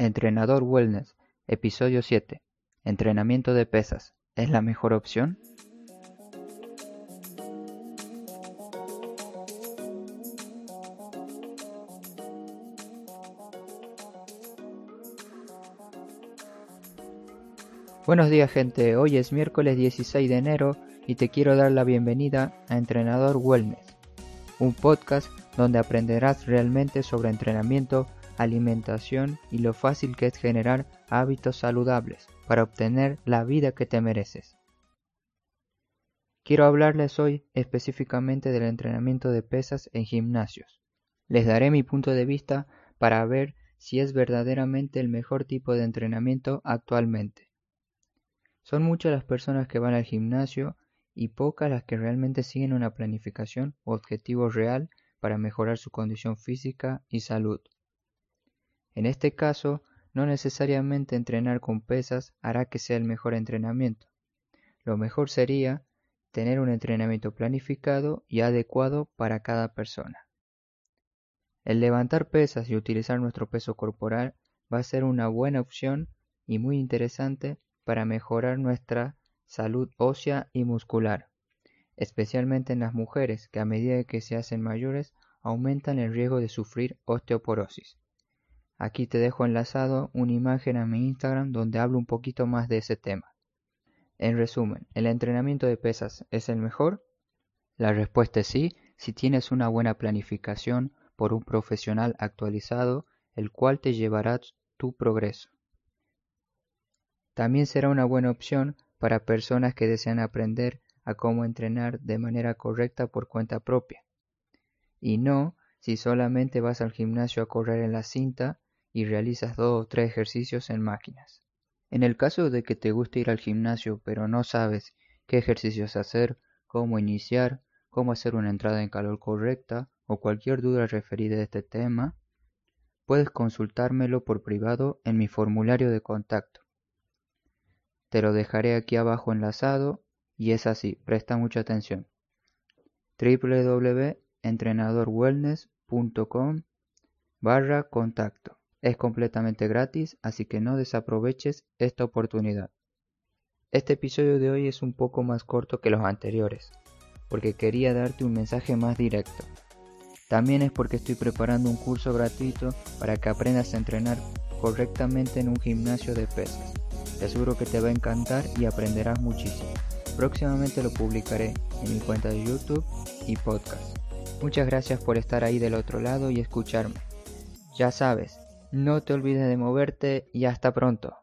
Entrenador Wellness, episodio 7. Entrenamiento de pesas, ¿es la mejor opción? Buenos días gente, hoy es miércoles 16 de enero y te quiero dar la bienvenida a Entrenador Wellness, un podcast donde aprenderás realmente sobre entrenamiento alimentación y lo fácil que es generar hábitos saludables para obtener la vida que te mereces. Quiero hablarles hoy específicamente del entrenamiento de pesas en gimnasios. Les daré mi punto de vista para ver si es verdaderamente el mejor tipo de entrenamiento actualmente. Son muchas las personas que van al gimnasio y pocas las que realmente siguen una planificación o objetivo real para mejorar su condición física y salud. En este caso, no necesariamente entrenar con pesas hará que sea el mejor entrenamiento. Lo mejor sería tener un entrenamiento planificado y adecuado para cada persona. El levantar pesas y utilizar nuestro peso corporal va a ser una buena opción y muy interesante para mejorar nuestra salud ósea y muscular, especialmente en las mujeres que a medida que se hacen mayores aumentan el riesgo de sufrir osteoporosis. Aquí te dejo enlazado una imagen a mi Instagram donde hablo un poquito más de ese tema. En resumen, ¿el entrenamiento de pesas es el mejor? La respuesta es sí, si tienes una buena planificación por un profesional actualizado, el cual te llevará tu progreso. También será una buena opción para personas que desean aprender a cómo entrenar de manera correcta por cuenta propia. Y no si solamente vas al gimnasio a correr en la cinta y realizas dos o tres ejercicios en máquinas. En el caso de que te guste ir al gimnasio pero no sabes qué ejercicios hacer, cómo iniciar, cómo hacer una entrada en calor correcta o cualquier duda referida a este tema, puedes consultármelo por privado en mi formulario de contacto. Te lo dejaré aquí abajo enlazado y es así, presta mucha atención. www.entrenadorwellness.com barra contacto. Es completamente gratis, así que no desaproveches esta oportunidad. Este episodio de hoy es un poco más corto que los anteriores, porque quería darte un mensaje más directo. También es porque estoy preparando un curso gratuito para que aprendas a entrenar correctamente en un gimnasio de pesas. Te aseguro que te va a encantar y aprenderás muchísimo. Próximamente lo publicaré en mi cuenta de YouTube y podcast. Muchas gracias por estar ahí del otro lado y escucharme. Ya sabes, no te olvides de moverte y hasta pronto.